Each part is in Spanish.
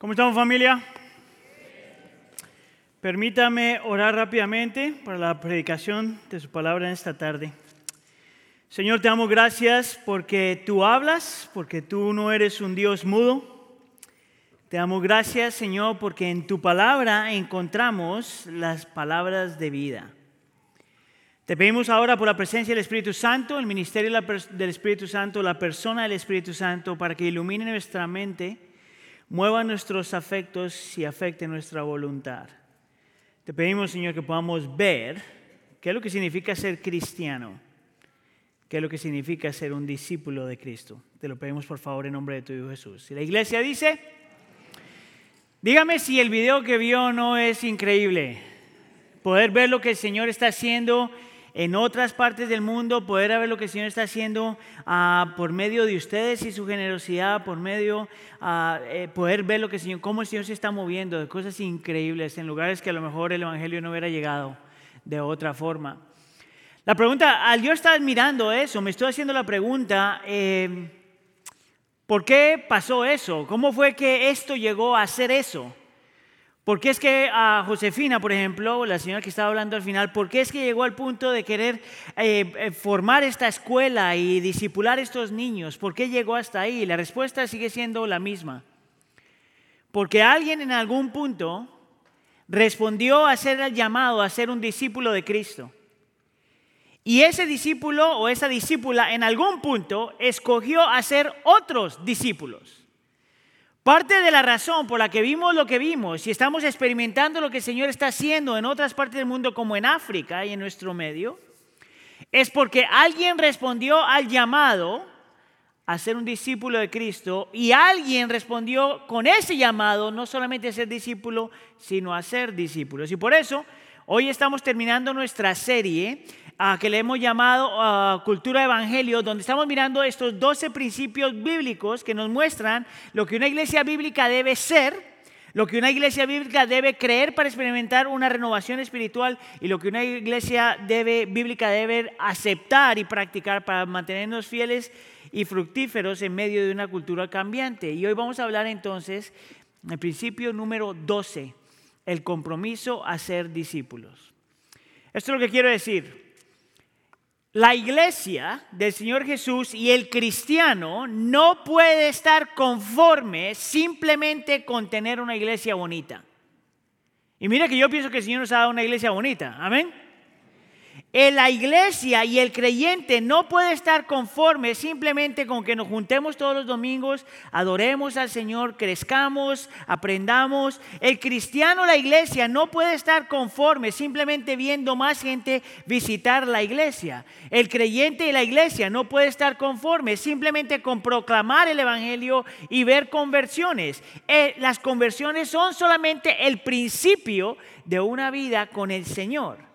¿Cómo estamos familia? Permítame orar rápidamente para la predicación de su palabra en esta tarde. Señor, te damos gracias porque tú hablas, porque tú no eres un Dios mudo. Te damos gracias, Señor, porque en tu palabra encontramos las palabras de vida. Te pedimos ahora por la presencia del Espíritu Santo, el ministerio del Espíritu Santo, la persona del Espíritu Santo, para que ilumine nuestra mente, mueva nuestros afectos y afecte nuestra voluntad. Te pedimos, Señor, que podamos ver qué es lo que significa ser cristiano, qué es lo que significa ser un discípulo de Cristo. Te lo pedimos, por favor, en nombre de tu Hijo Jesús. Y la iglesia dice, dígame si el video que vio no es increíble. Poder ver lo que el Señor está haciendo en otras partes del mundo, poder ver lo que el Señor está haciendo uh, por medio de ustedes y su generosidad, por medio, uh, eh, poder ver lo que el Señor, cómo el Señor se está moviendo, de cosas increíbles en lugares que a lo mejor el Evangelio no hubiera llegado de otra forma. La pregunta, al yo estar mirando eso, me estoy haciendo la pregunta, eh, ¿por qué pasó eso? ¿Cómo fue que esto llegó a ser eso? ¿Por qué es que a Josefina, por ejemplo, la señora que estaba hablando al final, por qué es que llegó al punto de querer eh, eh, formar esta escuela y disipular estos niños? ¿Por qué llegó hasta ahí? La respuesta sigue siendo la misma. Porque alguien en algún punto respondió a ser el llamado a ser un discípulo de Cristo. Y ese discípulo o esa discípula en algún punto escogió a otros discípulos. Parte de la razón por la que vimos lo que vimos y estamos experimentando lo que el Señor está haciendo en otras partes del mundo como en África y en nuestro medio, es porque alguien respondió al llamado a ser un discípulo de Cristo y alguien respondió con ese llamado no solamente a ser discípulo, sino a ser discípulos. Y por eso hoy estamos terminando nuestra serie que le hemos llamado Cultura Evangelio, donde estamos mirando estos 12 principios bíblicos que nos muestran lo que una iglesia bíblica debe ser, lo que una iglesia bíblica debe creer para experimentar una renovación espiritual y lo que una iglesia bíblica debe aceptar y practicar para mantenernos fieles y fructíferos en medio de una cultura cambiante. Y hoy vamos a hablar entonces el principio número 12, el compromiso a ser discípulos. Esto es lo que quiero decir. La iglesia del Señor Jesús y el cristiano no puede estar conforme simplemente con tener una iglesia bonita. Y mira que yo pienso que el Señor nos ha dado una iglesia bonita. Amén. La iglesia y el creyente no puede estar conforme simplemente con que nos juntemos todos los domingos, adoremos al Señor, crezcamos, aprendamos. El cristiano, la iglesia, no puede estar conforme simplemente viendo más gente visitar la iglesia. El creyente y la iglesia no puede estar conforme simplemente con proclamar el Evangelio y ver conversiones. Eh, las conversiones son solamente el principio de una vida con el Señor.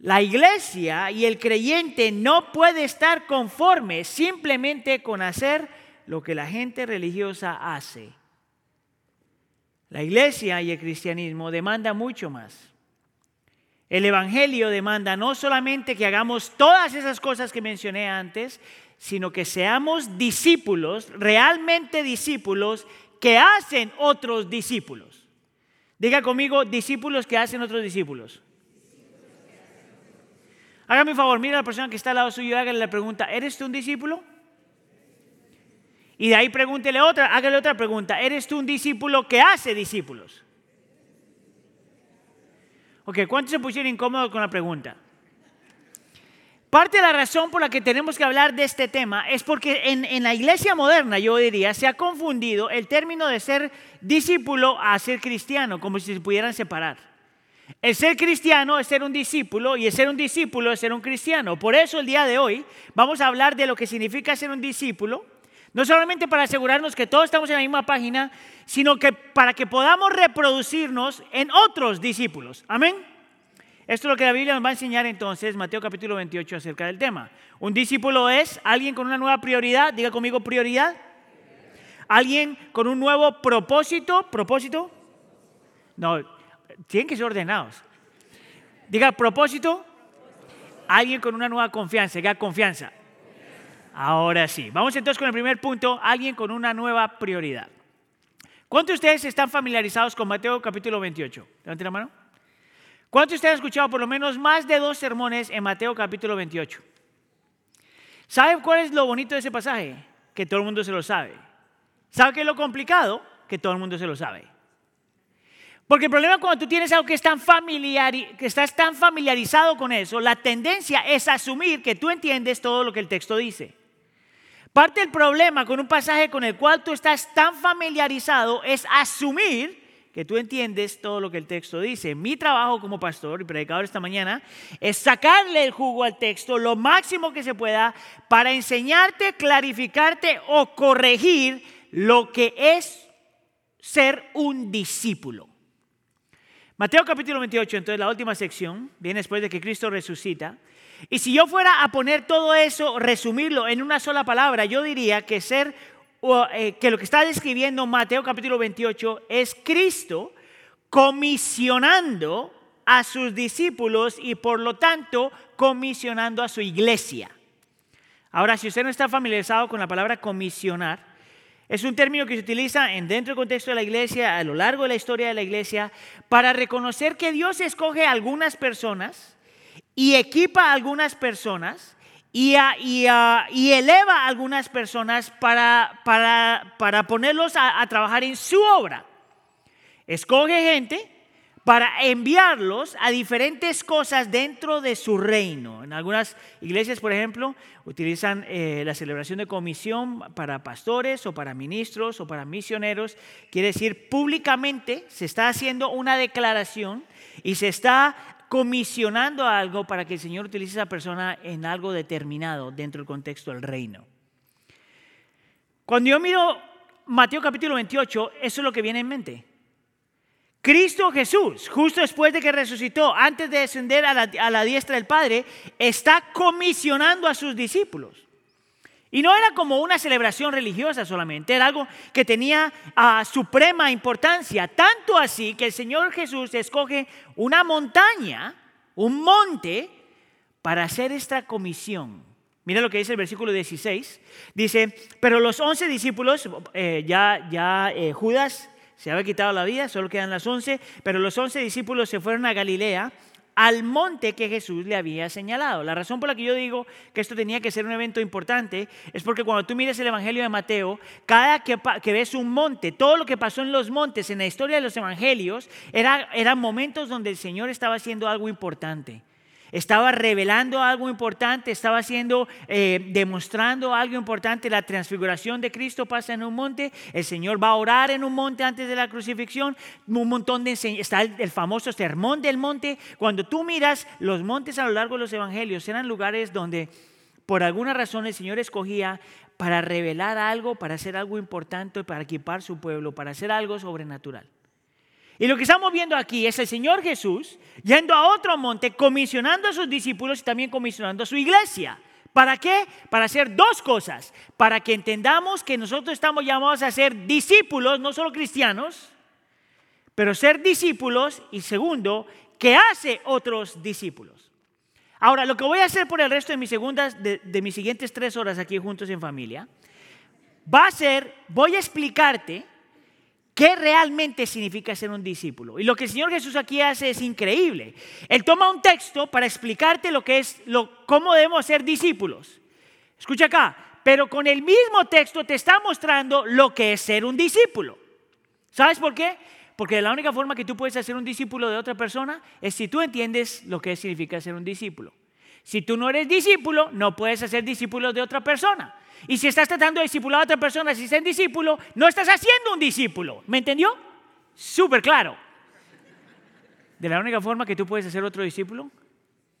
La iglesia y el creyente no puede estar conforme simplemente con hacer lo que la gente religiosa hace. La iglesia y el cristianismo demanda mucho más. El Evangelio demanda no solamente que hagamos todas esas cosas que mencioné antes, sino que seamos discípulos, realmente discípulos, que hacen otros discípulos. Diga conmigo, discípulos que hacen otros discípulos. Hágame un favor, mira a la persona que está al lado suyo y hágale la pregunta, ¿eres tú un discípulo? Y de ahí pregúntele otra, hágale otra pregunta, ¿eres tú un discípulo que hace discípulos? Ok, ¿cuántos se pusieron incómodos con la pregunta? Parte de la razón por la que tenemos que hablar de este tema es porque en, en, la iglesia moderna, yo diría, se ha confundido el término de ser discípulo a ser cristiano, como si se pudieran separar. El ser cristiano es ser un discípulo y el ser un discípulo es ser un cristiano. Por eso el día de hoy vamos a hablar de lo que significa ser un discípulo, no solamente para asegurarnos que todos estamos en la misma página, sino que para que podamos reproducirnos en otros discípulos. Amén. Esto es lo que la Biblia nos va a enseñar entonces, Mateo capítulo 28, acerca del tema. Un discípulo es alguien con una nueva prioridad, diga conmigo prioridad. Alguien con un nuevo propósito, propósito. No, tienen que ser ordenados. Diga propósito. Alguien con una nueva confianza. Diga confianza. Ahora sí. Vamos entonces con el primer punto. Alguien con una nueva prioridad. ¿Cuántos de ustedes están familiarizados con Mateo capítulo 28? Levanten la mano. ¿Cuántos de ustedes han escuchado por lo menos más de dos sermones en Mateo capítulo 28? ¿Saben cuál es lo bonito de ese pasaje? Que todo el mundo se lo sabe. ¿Sabe qué es lo complicado? Que todo el mundo se lo sabe. Porque el problema cuando tú tienes algo que, es tan familiar, que estás tan familiarizado con eso, la tendencia es asumir que tú entiendes todo lo que el texto dice. Parte del problema con un pasaje con el cual tú estás tan familiarizado es asumir que tú entiendes todo lo que el texto dice. Mi trabajo como pastor y predicador esta mañana es sacarle el jugo al texto lo máximo que se pueda para enseñarte, clarificarte o corregir lo que es ser un discípulo. Mateo capítulo 28, entonces la última sección, viene después de que Cristo resucita. Y si yo fuera a poner todo eso, resumirlo en una sola palabra, yo diría que ser eh, que lo que está describiendo Mateo capítulo 28 es Cristo comisionando a sus discípulos y por lo tanto comisionando a su iglesia. Ahora, si usted no está familiarizado con la palabra comisionar, es un término que se utiliza en dentro del contexto de la iglesia, a lo largo de la historia de la iglesia, para reconocer que Dios escoge a algunas personas y equipa a algunas personas y, eleva a algunas personas para, para, ponerlos a, a trabajar en su obra. Escoge gente para enviarlos a diferentes cosas dentro de su reino. En algunas iglesias, por ejemplo, utilizan eh, la celebración de comisión para pastores o para ministros o para misioneros. Quiere decir, públicamente se está haciendo una declaración y se está comisionando algo para que el Señor utilice a esa persona en algo determinado dentro del contexto del reino. Cuando yo miro Mateo capítulo 28, eso es lo que viene en mente. Cristo Jesús, justo después de que resucitó, antes de descender a la, diestra del Padre, está comisionando a sus discípulos. Y no era como una celebración religiosa solamente, era algo que tenía uh, suprema importancia, tanto así que el Señor Jesús escoge una montaña, un monte, para hacer esta comisión. Mira lo que dice el versículo 16. Dice, pero los once discípulos, eh, ya, ya eh, Judas se había quitado la vida, solo quedan las once, pero los once discípulos se fueron a Galilea al monte que Jesús le había señalado. La razón por la que yo digo que esto tenía que ser un evento importante es porque cuando tú miras el Evangelio de Mateo, cada que, que ves un monte, todo lo que pasó en los montes, en la historia de los Evangelios, era, eran momentos donde el Señor estaba haciendo algo importante. Estaba revelando algo importante, estaba haciendo, eh, demostrando algo importante. La transfiguración de Cristo pasa en un monte, el Señor va a orar en un monte antes de la crucifixión, un montón de está el, el famoso sermón del monte. Cuando tú miras los montes a lo largo de los evangelios, eran lugares donde por alguna razón el Señor escogía para revelar algo, para hacer algo importante, para equipar su pueblo, para hacer algo sobrenatural. Y lo que estamos viendo aquí es el Señor Jesús yendo a otro monte, comisionando a sus discípulos y también comisionando a su iglesia. ¿Para qué? Para hacer dos cosas. Para que entendamos que nosotros estamos llamados a ser discípulos, no solo cristianos, pero ser discípulos y segundo, que hace otros discípulos. Ahora, lo que voy a hacer por el resto de mis, segundas, de, de mis siguientes tres horas aquí juntos en familia, va a ser, voy a explicarte ¿Qué realmente significa ser un discípulo? Y lo que el Señor Jesús aquí hace es increíble. Él toma un texto para explicarte lo que es, lo, cómo debemos ser discípulos. Escucha acá, pero con el mismo texto te está mostrando lo que es ser un discípulo. ¿Sabes por qué? Porque la única forma que tú puedes hacer un discípulo de otra persona es si tú entiendes lo que significa ser un discípulo. Si tú no eres discípulo, no puedes hacer discípulo de otra persona. Y si estás tratando de discipular a otra persona, si es discípulo, no estás haciendo un discípulo. ¿Me entendió? Súper claro. De la única forma que tú puedes hacer otro discípulo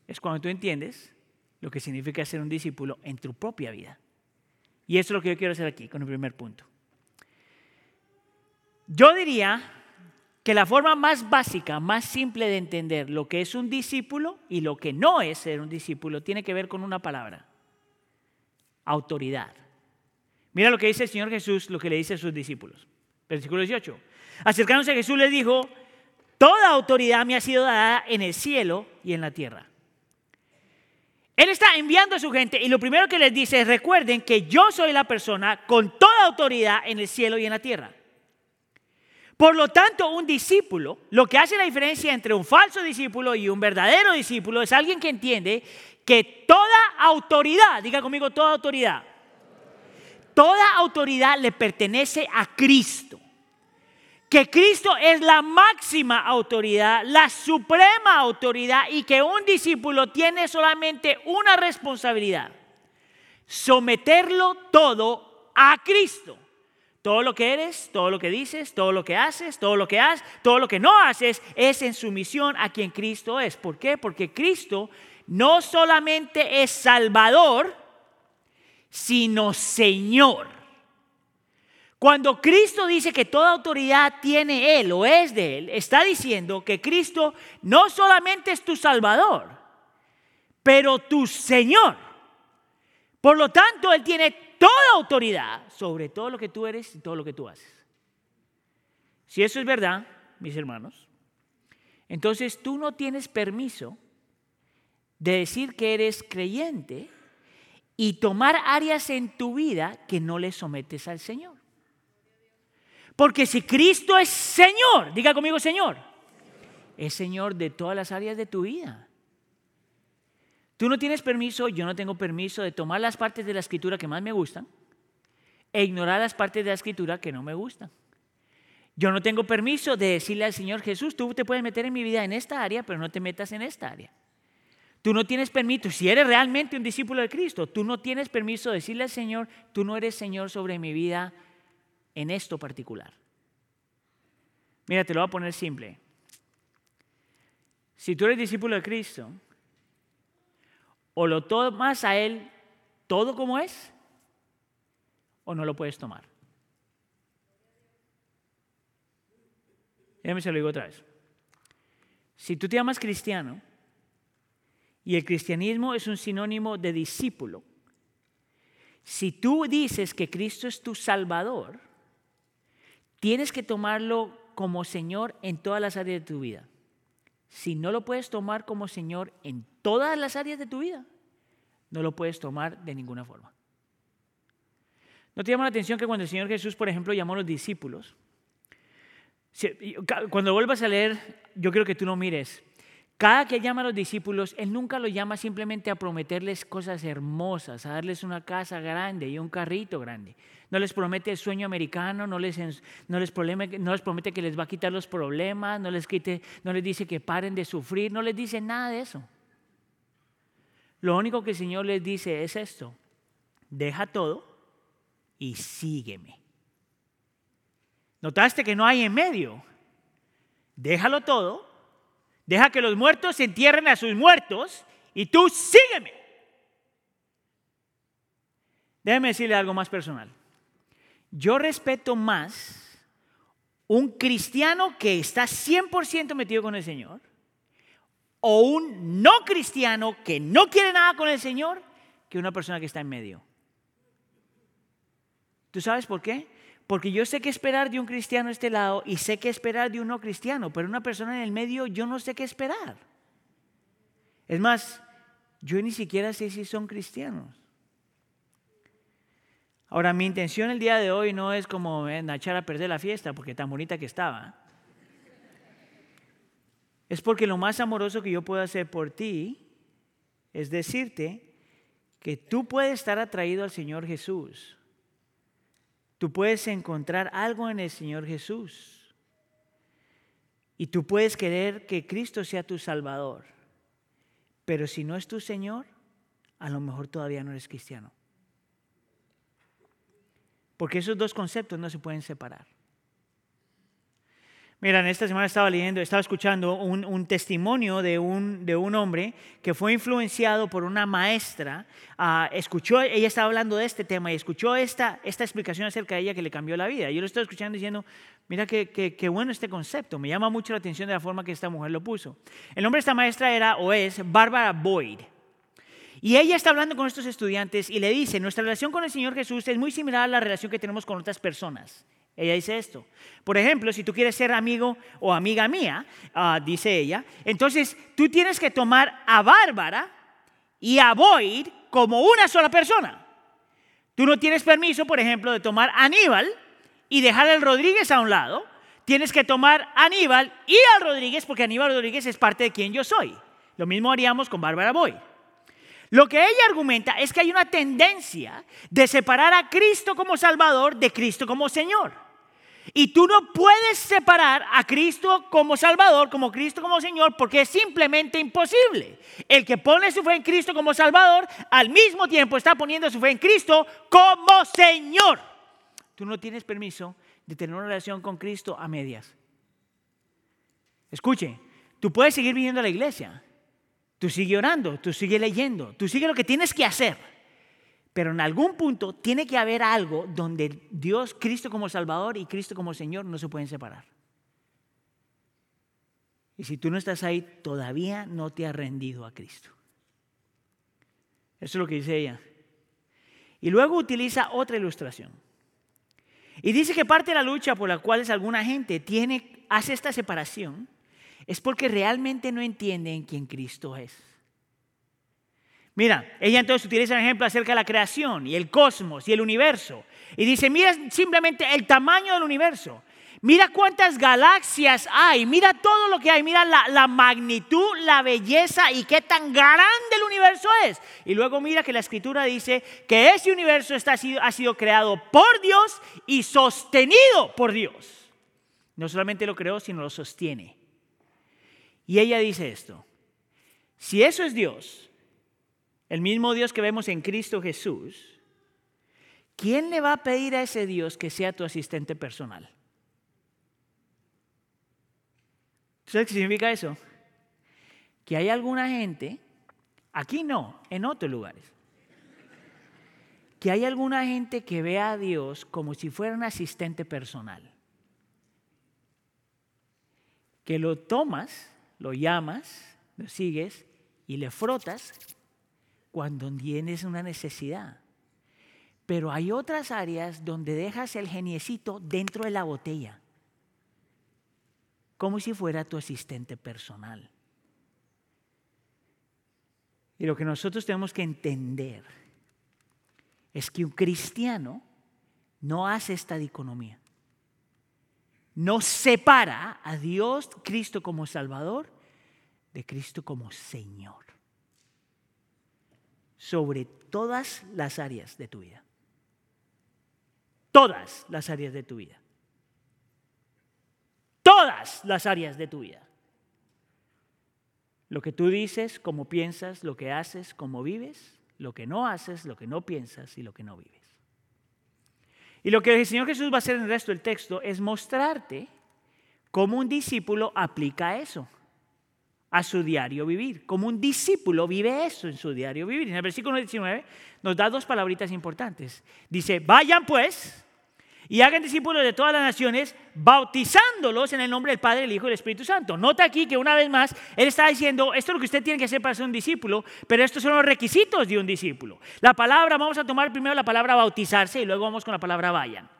es cuando tú entiendes lo que significa ser un discípulo en tu propia vida. Y eso es lo que yo quiero hacer aquí con el primer punto. Yo diría que la forma más básica, más simple de entender lo que es un discípulo y lo que no es ser un discípulo tiene que ver con una palabra autoridad. Mira lo que dice el Señor Jesús, lo que le dice a sus discípulos. Versículo 18. Acercándose a Jesús les dijo, toda autoridad me ha sido dada en el cielo y en la tierra. Él está enviando a su gente y lo primero que les dice es recuerden que yo soy la persona con toda autoridad en el cielo y en la tierra. Por lo tanto, un discípulo, lo que hace la diferencia entre un falso discípulo y un verdadero discípulo es alguien que entiende que toda autoridad, diga conmigo toda autoridad, toda autoridad le pertenece a Cristo. Que Cristo es la máxima autoridad, la suprema autoridad y que un discípulo tiene solamente una responsabilidad, someterlo todo a Cristo. Todo lo que eres, todo lo que dices, todo lo que haces, todo lo que haces, todo lo que no haces es en sumisión a quien Cristo es. ¿Por qué? Porque Cristo no solamente es Salvador, sino Señor. Cuando Cristo dice que toda autoridad tiene Él o es de Él, está diciendo que Cristo no solamente es tu Salvador, pero tu Señor. Por lo tanto, Él tiene toda autoridad sobre todo lo que tú eres y todo lo que tú haces. Si eso es verdad, mis hermanos, entonces tú no tienes permiso de decir que eres creyente y tomar áreas en tu vida que no le sometes al Señor. Porque si Cristo es Señor, diga conmigo Señor, es Señor de todas las áreas de tu vida. Tú no tienes permiso, yo no tengo permiso de tomar las partes de la escritura que más me gustan e ignorar las partes de la escritura que no me gustan. Yo no tengo permiso de decirle al Señor Jesús, tú te puedes meter en mi vida en esta área, pero no te metas en esta área. Tú no tienes permiso, si eres realmente un discípulo de Cristo, tú no tienes permiso de decirle al Señor, tú no eres Señor sobre mi vida en esto particular. Mira, te lo voy a poner simple. Si tú eres discípulo de Cristo, o lo tomas a Él todo como es, o no lo puedes tomar. Déjame se lo digo otra vez. Si tú te llamas cristiano, y el cristianismo es un sinónimo de discípulo. Si tú dices que Cristo es tu Salvador, tienes que tomarlo como Señor en todas las áreas de tu vida. Si no lo puedes tomar como Señor en todas las áreas de tu vida, no lo puedes tomar de ninguna forma. ¿No te llama la atención que cuando el Señor Jesús, por ejemplo, llamó a los discípulos, cuando vuelvas a leer, yo quiero que tú no mires cada que llama a los discípulos, Él nunca los llama simplemente a prometerles cosas hermosas, a darles una casa grande y un carrito grande. No les promete el sueño americano, no les, no les, no les promete que les va a quitar los problemas, no les, quite, no les dice que paren de sufrir, no les dice nada de eso. Lo único que el Señor les dice es esto, deja todo y sígueme. ¿Notaste que no hay en medio? Déjalo todo Deja que los muertos se entierren a sus muertos y tú sígueme. Déjeme decirle algo más personal. Yo respeto más un cristiano que está 100% metido con el Señor o un no cristiano que no quiere nada con el Señor que una persona que está en medio. ¿Tú sabes por qué? Porque yo sé qué esperar de un cristiano a este lado y sé qué esperar de un no cristiano, pero una persona en el medio yo no sé qué esperar. Es más, yo ni siquiera sé si son cristianos. Ahora, mi intención el día de hoy no es como echar a perder la fiesta, porque tan bonita que estaba. Es porque lo más amoroso que yo puedo hacer por ti es decirte que tú puedes estar atraído al Señor Jesús Tú puedes encontrar algo en el Señor Jesús. Y tú puedes querer que Cristo sea tu Salvador. Pero si no es tu Señor, a lo mejor todavía no eres cristiano. Porque esos dos conceptos no se pueden separar. Miren, esta semana estaba leyendo, estaba escuchando un, testimonio de un, de un, hombre que fue influenciado por una maestra. Ah, escuchó, ella estaba hablando de este tema y escuchó esta, esta explicación acerca de ella que le cambió la vida. Yo lo estaba escuchando diciendo, mira qué, bueno este concepto, me llama mucho la atención de la forma que esta mujer lo puso. El nombre de esta maestra era o es Bárbara Boyd. Y ella está hablando con estos estudiantes y le dice, nuestra relación con el Señor Jesús es muy similar a la relación que tenemos con otras personas. Ella dice esto. Por ejemplo, si tú quieres ser amigo o amiga mía, ah, dice ella, entonces tú tienes que tomar a Bárbara y a Boyd como una sola persona. Tú no tienes permiso, por ejemplo, de tomar a Aníbal y dejar al Rodríguez a un lado. tienes que tomar a Aníbal y a Rodríguez porque Aníbal Rodríguez es parte de quien yo soy. Lo mismo haríamos con Bárbara Boy. Lo que ella argumenta es que hay una tendencia de separar a Cristo como Salvador de Cristo como Señor. Y tú no puedes separar a Cristo como Salvador, como Cristo como Señor, porque es simplemente imposible. El que pone su fe en Cristo como Salvador, al mismo tiempo está poniendo su fe en Cristo como Señor. Tú no tienes permiso de tener una relación con Cristo a medias. Escuche, tú puedes seguir viniendo a la iglesia, tú sigue orando, tú sigue leyendo, tú sigue lo que tienes que hacer. Pero en algún punto tiene que haber algo donde Dios, Cristo como Salvador y Cristo como Señor no se pueden separar. Y si tú no estás ahí, todavía no te has rendido a Cristo. Eso es lo que dice ella. Y luego utiliza otra ilustración. Y dice que parte de la lucha por la cual alguna gente tiene, hace esta separación es porque realmente no entienden quién Cristo es. Mira, ella entonces utiliza un ejemplo acerca de la creación y el cosmos y el universo. Y dice, mira simplemente el tamaño del universo. Mira cuántas galaxias hay, mira todo lo que hay, mira la, magnitud, la belleza y qué tan grande el universo es. Y luego mira que la escritura dice que ese universo está, ha sido creado por Dios y sostenido por Dios. No solamente lo creó, sino lo sostiene. Y ella dice esto, si eso es Dios, el mismo Dios que vemos en Cristo Jesús, ¿quién le va a pedir a ese Dios que sea tu asistente personal? ¿Sabes qué significa eso? Que hay alguna gente, aquí no, en otros lugares, que hay alguna gente que ve a Dios como si fuera un asistente personal. Que lo tomas, lo llamas, lo sigues y le frotas cuando tienes una necesidad. Pero hay otras áreas donde dejas el geniecito dentro de la botella, como si fuera tu asistente personal. Y lo que nosotros tenemos que entender es que un cristiano no hace esta dicotomía. No separa a Dios, Cristo como Salvador, de Cristo como Señor sobre todas las áreas de tu vida. Todas las áreas de tu vida. Todas las áreas de tu vida. Lo que tú dices, cómo piensas, lo que haces, cómo vives, lo que no haces, lo que no piensas y lo que no vives. Y lo que el Señor Jesús va a hacer en el resto del texto es mostrarte cómo un discípulo aplica eso a su diario vivir. Como un discípulo vive eso en su diario vivir. En el versículo 19 nos da dos palabritas importantes. Dice, vayan pues y hagan discípulos de todas las naciones, bautizándolos en el nombre del Padre, el Hijo y el Espíritu Santo. Nota aquí que una vez más, Él está diciendo, esto es lo que usted tiene que hacer para ser un discípulo, pero estos son los requisitos de un discípulo. La palabra, vamos a tomar primero la palabra bautizarse y luego vamos con la palabra vayan.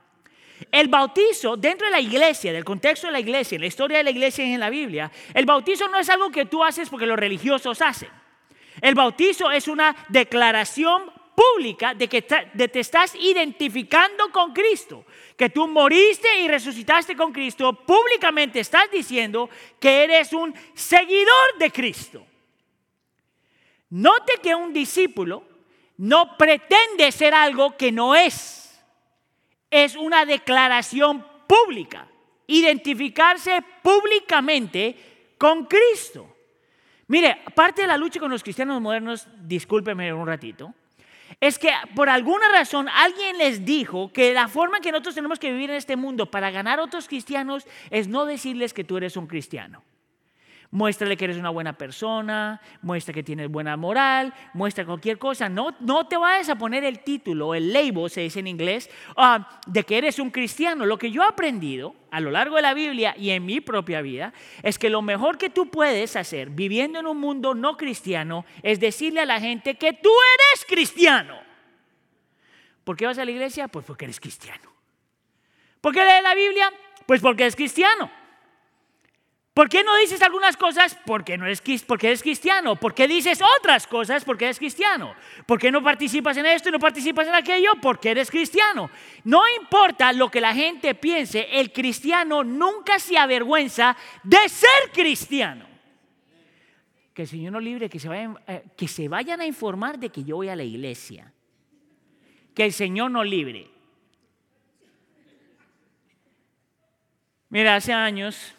El bautizo, dentro de la iglesia, del contexto de la iglesia, en la historia de la iglesia y en la Biblia, el bautizo no es algo que tú haces porque los religiosos hacen. El bautizo es una declaración pública de que te estás identificando con Cristo, que tú moriste y resucitaste con Cristo, públicamente estás diciendo que eres un seguidor de Cristo. Note que un discípulo no pretende ser algo que no es es una declaración pública, identificarse públicamente con Cristo. Mire, parte de la lucha con los cristianos modernos, discúlpeme un ratito, es que por alguna razón alguien les dijo que la forma en que nosotros tenemos que vivir en este mundo para ganar a otros cristianos es no decirles que tú eres un cristiano. Muéstrale que eres una buena persona, muestra que tienes buena moral, muestra cualquier cosa. No, no te vayas a poner el título, el label, se dice en inglés, ah, de que eres un cristiano. Lo que yo he aprendido a lo largo de la Biblia y en mi propia vida es que lo mejor que tú puedes hacer viviendo en un mundo no cristiano es decirle a la gente que tú eres cristiano. ¿Por qué vas a la iglesia? Pues porque eres cristiano. ¿Por qué lees la Biblia? Pues porque eres cristiano. ¿Por qué no dices algunas cosas? Porque, no eres, porque eres cristiano. ¿Por qué dices otras cosas? Porque eres cristiano. ¿Por qué no participas en esto y no participas en aquello? Porque eres cristiano. No importa lo que la gente piense, el cristiano nunca se avergüenza de ser cristiano. Que el Señor nos libre, que se, vayan, eh, que se vayan a informar de que yo voy a la iglesia. Que el Señor nos libre. Mira, hace años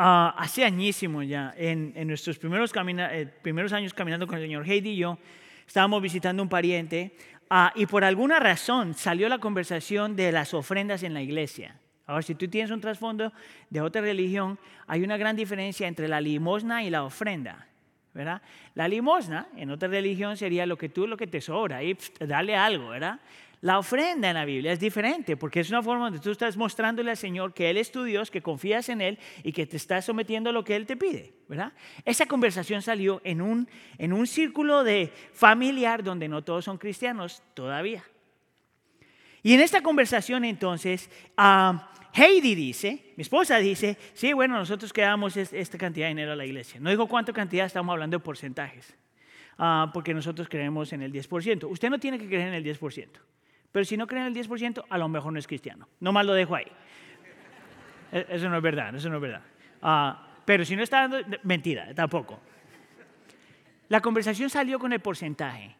Ah, hace añísimo ya, en, nuestros primeros, eh, primeros, años caminando con el señor Heidi y yo, estábamos visitando un pariente ah, y por alguna razón salió la conversación de las ofrendas en la iglesia. Ahora, si tú tienes un trasfondo de otra religión, hay una gran diferencia entre la limosna y la ofrenda. ¿verdad? La limosna en otra religión sería lo que tú, lo que te sobra, y dale algo, ¿verdad? La ofrenda en la Biblia es diferente porque es una forma donde tú estás mostrándole al Señor que Él es tu Dios, que confías en Él y que te estás sometiendo a lo que Él te pide, ¿verdad? Esa conversación salió en un, en un círculo de familiar donde no todos son cristianos todavía. Y en esta conversación entonces, Heidi dice, mi esposa dice, sí, bueno, nosotros quedamos esta cantidad de dinero a la iglesia. No digo cuánta cantidad, estamos hablando de porcentajes, ah, porque nosotros creemos en el 10%. Usted no tiene que creer en el 10%. Pero si no creen el 10%, a lo mejor no es cristiano. No más lo dejo ahí. E, eso no es verdad, eso no es verdad. Ah, pero si no está dando, mentira, tampoco. La conversación salió con el porcentaje.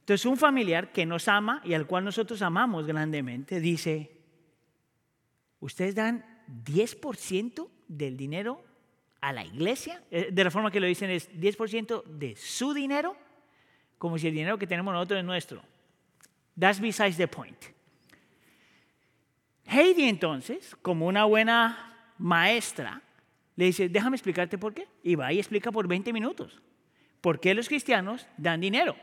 Entonces un familiar que nos ama y al cual nosotros amamos grandemente dice, ¿ustedes dan 10% del dinero a la iglesia? Eh, de la forma que lo dicen es 10% de su dinero, como si el dinero que tenemos nosotros es nuestro. That's besides the point. Heidi entonces, como una buena maestra, le dice, déjame explicarte por qué. Y va y explica por 20 minutos. ¿Por qué los cristianos dan dinero?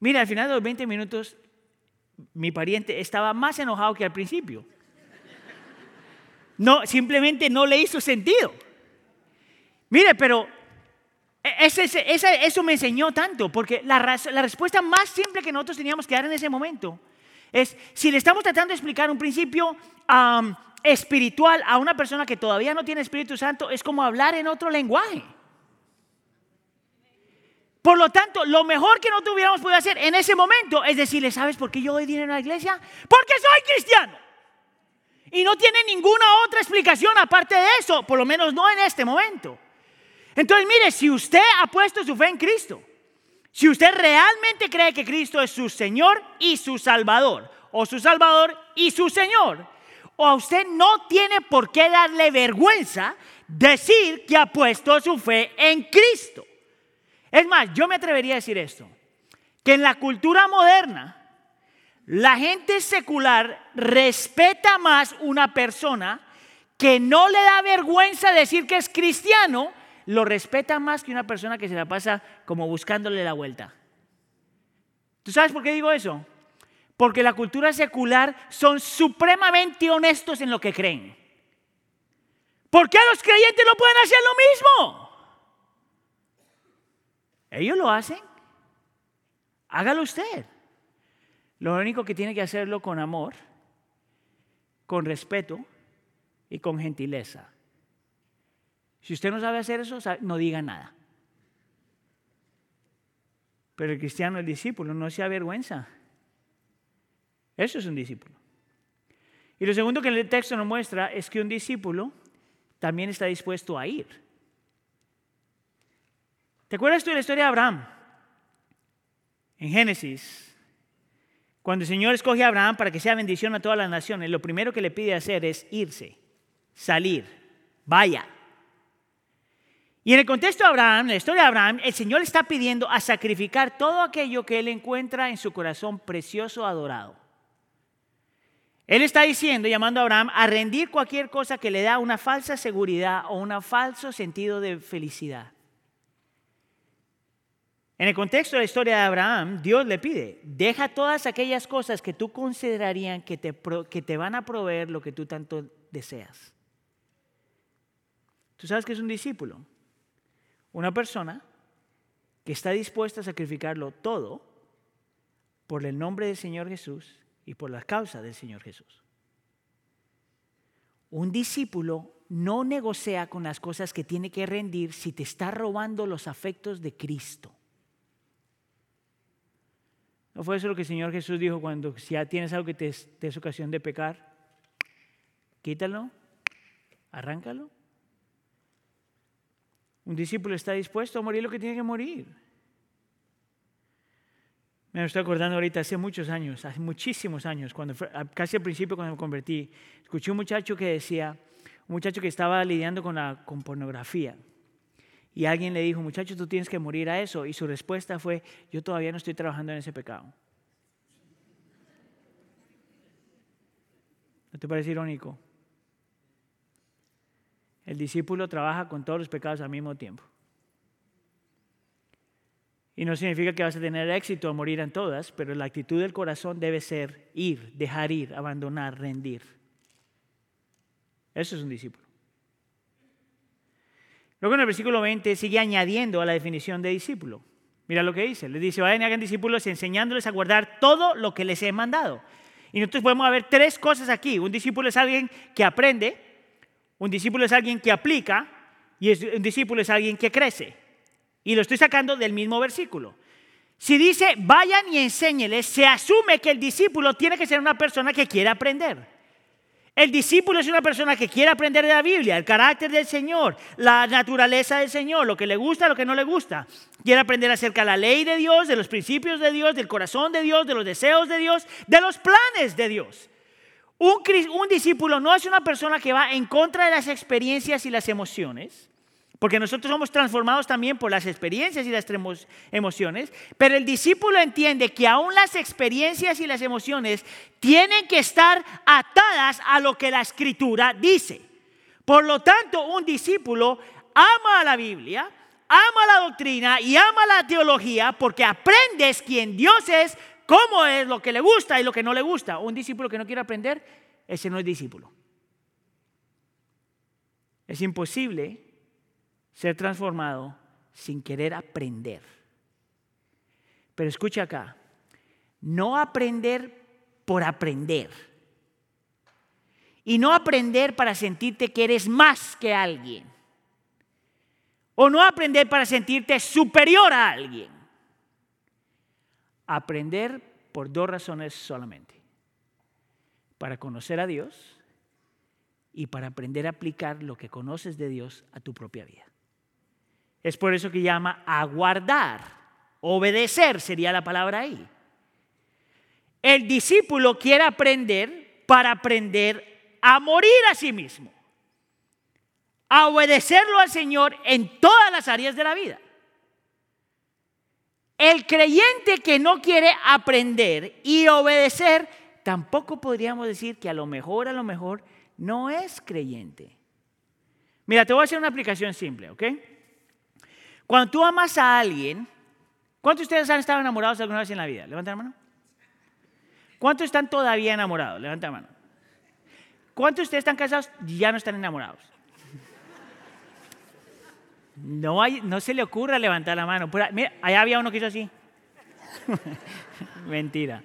Mira, al final de los 20 minutos, mi pariente estaba más enojado que al principio. No, simplemente no le hizo sentido. Mire, pero e-, eso me enseñó tanto, porque la, respuesta más simple que nosotros teníamos que dar en ese momento es, si le estamos tratando de explicar un principio espiritual a una persona que todavía no tiene Espíritu Santo, es como hablar en otro lenguaje. Por lo tanto, lo mejor que no tuviéramos podido hacer en ese momento es decirle, ¿sabes por qué yo doy dinero a la iglesia? Porque soy cristiano. Y no tiene ninguna otra explicación aparte de eso, por lo menos no en este momento. Entonces, mire, si usted ha puesto su fe en Cristo, si usted realmente cree que Cristo es su Señor y su Salvador, o su Salvador y su Señor, o a usted no tiene por qué darle vergüenza decir que ha puesto su fe en Cristo. Es más, yo me atrevería a decir esto, que en la cultura moderna, la gente secular respeta más una persona que no le da vergüenza decir que es cristiano lo respeta más que una persona que se la pasa como buscándole la vuelta. ¿Tú sabes por qué digo eso? Porque la cultura secular son supremamente honestos en lo que creen. ¿Por qué los creyentes no pueden hacer lo mismo? Ellos lo hacen. Hágalo usted. Lo único que tiene que hacerlo con amor, con respeto y con gentileza. Si usted no sabe hacer eso, no diga nada. Pero el cristiano, el discípulo, no se avergüenza. Eso es un discípulo. Y lo segundo que el texto nos muestra es que un discípulo también está dispuesto a ir. ¿Te acuerdas tú de la historia de Abraham? En Génesis, cuando el Señor escoge a Abraham para que sea bendición a todas las naciones, lo primero que le pide hacer es irse, salir, vaya. Y en el contexto de Abraham, la historia de Abraham, el Señor está pidiendo a sacrificar todo aquello que él encuentra en su corazón precioso, adorado. Él está diciendo, llamando a Abraham, a rendir cualquier cosa que le da una falsa seguridad o un falso sentido de felicidad. En el contexto de la historia de Abraham, Dios le pide, deja todas aquellas cosas que tú considerarían que te, que te van a proveer lo que tú tanto deseas. ¿Tú sabes que es un discípulo? Una persona que está dispuesta a sacrificarlo todo por el nombre del Señor Jesús y por la causa del Señor Jesús. Un discípulo no negocia con las cosas que tiene que rendir si te está robando los afectos de Cristo. ¿No fue eso lo que el Señor Jesús dijo cuando si ya tienes algo que te, es ocasión de pecar? Quítalo, arráncalo. Un discípulo está dispuesto a morir lo que tiene que morir. Me estoy acordando ahorita, hace muchos años, hace muchísimos años, cuando casi al principio cuando me convertí, escuché un muchacho que decía, un muchacho que estaba lidiando con, la, con pornografía. Y alguien le dijo, muchacho, tú tienes que morir a eso. Y su respuesta fue, yo todavía no estoy trabajando en ese pecado. ¿No te parece irónico? El discípulo trabaja con todos los pecados al mismo tiempo. Y no significa que vas a tener éxito a morir en todas, pero la actitud del corazón debe ser ir, dejar ir, abandonar, rendir. Eso es un discípulo. Luego en el versículo 20 sigue añadiendo a la definición de discípulo. Mira lo que dice. Les dice, vayan y hagan discípulos enseñándoles a guardar todo lo que les he mandado. Y nosotros podemos ver tres cosas aquí. Un discípulo es alguien que aprende, un discípulo es alguien que aplica y un discípulo es alguien que crece. Y lo estoy sacando del mismo versículo. Si dice, vayan y enséñeles, se asume que el discípulo tiene que ser una persona que quiere aprender. El discípulo es una persona que quiere aprender de la Biblia, el carácter del Señor, la naturaleza del Señor, lo que le gusta, lo que no le gusta. Quiere aprender acerca de la ley de Dios, de los principios de Dios, del corazón de Dios, de los deseos de Dios, de los planes de Dios. Un, discípulo no es una persona que va en contra de las experiencias y las emociones porque nosotros somos transformados también por las experiencias y las emociones, pero el discípulo entiende que aún las experiencias y las emociones tienen que estar atadas a lo que la escritura dice. Por lo tanto, un discípulo ama a la Biblia, ama la doctrina y ama la teología porque aprendes quién Dios es, cómo es, lo que le gusta y lo que no le gusta. Un discípulo que no quiere aprender, ese no es discípulo. Es imposible ser transformado sin querer aprender. Pero escucha acá, no aprender por aprender. Y no aprender para sentirte que eres más que alguien. O no aprender para sentirte superior a alguien. Aprender por dos razones solamente. Para conocer a Dios y para aprender a aplicar lo que conoces de Dios a tu propia vida. Es por eso que llama aguardar. Obedecer sería la palabra ahí. El discípulo quiere aprender para aprender a morir a sí mismo. A obedecerlo al Señor en todas las áreas de la vida. El creyente que no quiere aprender y obedecer, tampoco podríamos decir que a lo mejor, a lo mejor, no es creyente. Mira, te voy a hacer una aplicación simple, ¿ok? Cuando tú amas a alguien, ¿cuántos de ustedes han estado enamorados alguna vez en la vida? Levanta la mano. ¿Cuántos están todavía enamorados? Levanta la mano. ¿Cuántos de ustedes están casados y ya no están enamorados? No, hay, no se le ocurra levantar la mano. Mira, allá había uno que hizo así. Mentira.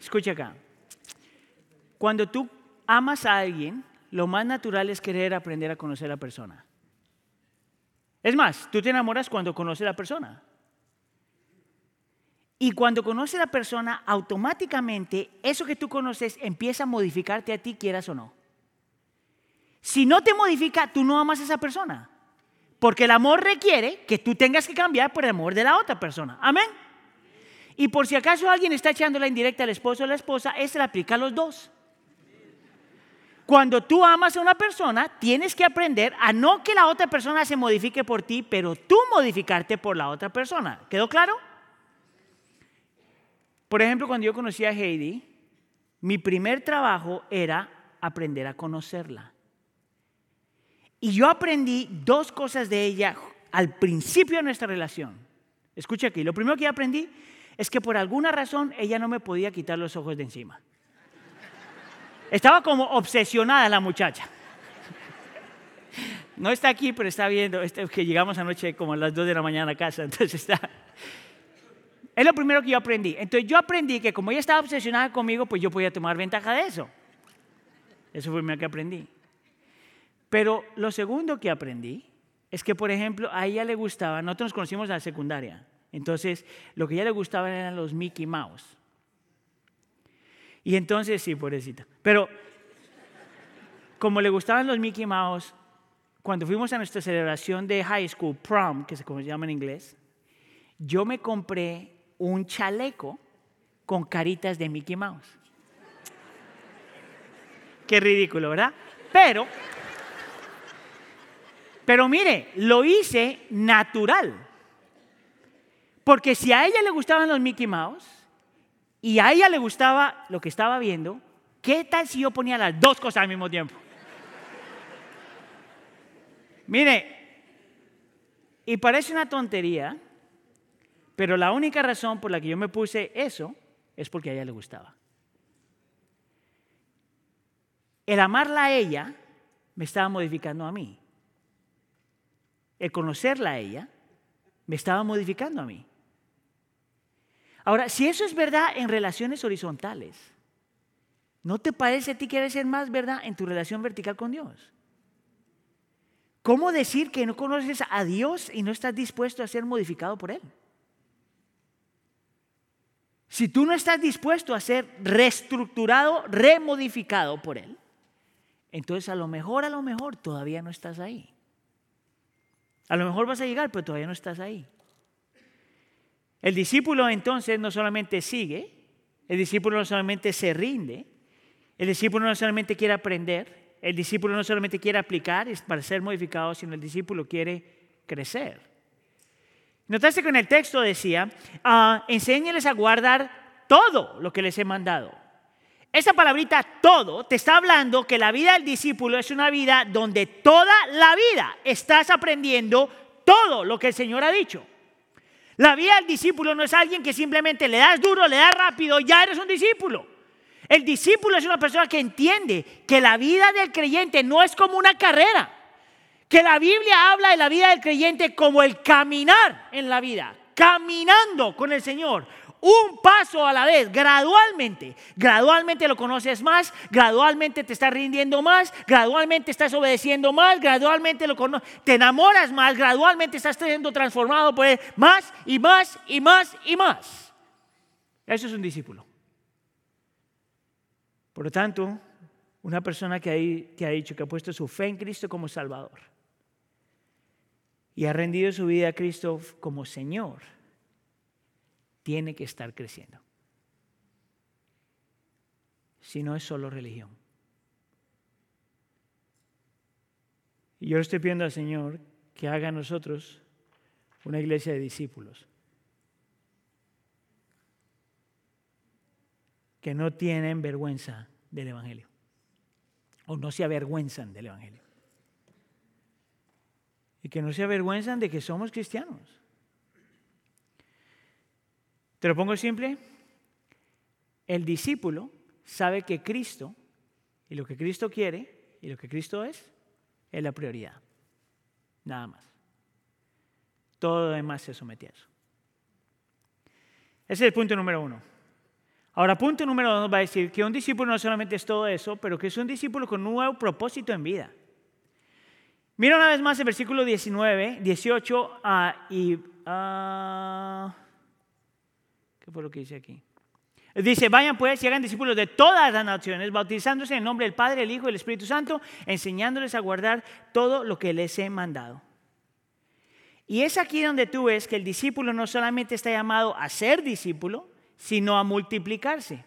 Escucha acá. Cuando tú amas a alguien, lo más natural es querer aprender a conocer a la persona. Es más, tú te enamoras cuando conoces a la persona. Y cuando conoces a la persona, automáticamente eso que tú conoces empieza a modificarte a ti, quieras o no. Si no te modifica, tú no amas a esa persona. Porque el amor requiere que tú tengas que cambiar por el amor de la otra persona. Amén. Y por si acaso alguien está echando la indirecta al esposo o a la esposa, es le aplica a los dos. Cuando tú amas a una persona, tienes que aprender a no que la otra persona se modifique por ti, pero tú modificarte por la otra persona. ¿Quedó claro? Por ejemplo, cuando yo conocí a Heidi, mi primer trabajo era aprender a conocerla. Y yo aprendí dos cosas de ella al principio de nuestra relación. Escucha aquí, lo primero que aprendí es que por alguna razón ella no me podía quitar los ojos de encima. Estaba como obsesionada la muchacha. No está aquí, pero está viendo este, que llegamos anoche como a las 2 de la mañana a casa. Entonces está. Es lo primero que yo aprendí. Entonces yo aprendí que como ella estaba obsesionada conmigo, pues yo podía tomar ventaja de eso. Eso fue lo que aprendí. Pero lo segundo que aprendí es que, por ejemplo, a ella le gustaba, nosotros nos conocimos a la secundaria, entonces lo que a ella le gustaba eran los Mickey Mouse. Y entonces, sí, pobrecita. Pero como le gustaban los Mickey Mouse, cuando fuimos a nuestra celebración de high school, prom, que se llama en inglés, yo me compré un chaleco con caritas de Mickey Mouse. Qué ridículo, ¿verdad? Pero, pero mire, lo hice natural. Porque si a ella le gustaban los Mickey Mouse y a ella le gustaba lo que estaba viendo, ¿qué tal si yo ponía las dos cosas al mismo tiempo? Mire, y parece una tontería, pero la única razón por la que yo me puse eso es porque a ella le gustaba. El amarla a ella me estaba modificando a mí. El conocerla a ella me estaba modificando a mí. Ahora, si eso es verdad en relaciones horizontales, ¿no te parece a ti que debe ser más verdad en tu relación vertical con Dios? ¿Cómo decir que no conoces a Dios y no estás dispuesto a ser modificado por Él? Si tú no estás dispuesto a ser reestructurado, remodificado por Él, entonces a lo mejor, a lo mejor todavía no estás ahí. A lo mejor vas a llegar, pero todavía no estás ahí. El discípulo entonces no solamente sigue, el discípulo no solamente se rinde, el discípulo no solamente quiere aprender, el discípulo no solamente quiere aplicar para ser modificado, sino el discípulo quiere crecer. Notaste que en el texto decía, ah, enséñeles a guardar todo lo que les he mandado. Esa palabrita todo te está hablando que la vida del discípulo es una vida donde toda la vida estás aprendiendo todo lo que el Señor ha dicho. La vida del discípulo no es alguien que simplemente le das duro, le das rápido, ya eres un discípulo. El discípulo es una persona que entiende que la vida del creyente no es como una carrera que la Biblia habla de la vida del creyente como el caminar en la vida, caminando con el Señor, un paso a la vez, gradualmente. Gradualmente lo conoces más, gradualmente te estás rindiendo más, gradualmente estás obedeciendo más, gradualmente lo te enamoras más, gradualmente estás siendo transformado por él más y más y más y más. Eso es un discípulo. Por lo tanto, una persona que que ha dicho que ha puesto su fe en Cristo como Salvador y ha rendido su vida a Cristo como Señor, tiene que estar creciendo. Si no es solo religión. Y yo estoy pidiendo al Señor que haga a nosotros una iglesia de discípulos. Que no tienen vergüenza del Evangelio. O no se avergüenzan del Evangelio y que no se avergüenzan de que somos cristianos. Te lo pongo simple. El discípulo sabe que Cristo y lo que Cristo quiere y lo que Cristo es es la prioridad. Nada más. Todo lo demás se somete a eso. Ese es el punto número uno. Ahora, punto número dos va a decir que un discípulo no solamente es todo eso, pero que es un discípulo con un nuevo propósito en vida. Mira una vez más el versículo 19, 18 ah, y... Ah, ¿Qué fue lo que dice aquí? Dice, vayan pues y hagan discípulos de todas las naciones, bautizándose en el nombre del Padre, el Hijo y el Espíritu Santo, enseñándoles a guardar todo lo que les he mandado. Y es aquí donde tú ves que el discípulo no solamente está llamado a ser discípulo, sino a multiplicarse.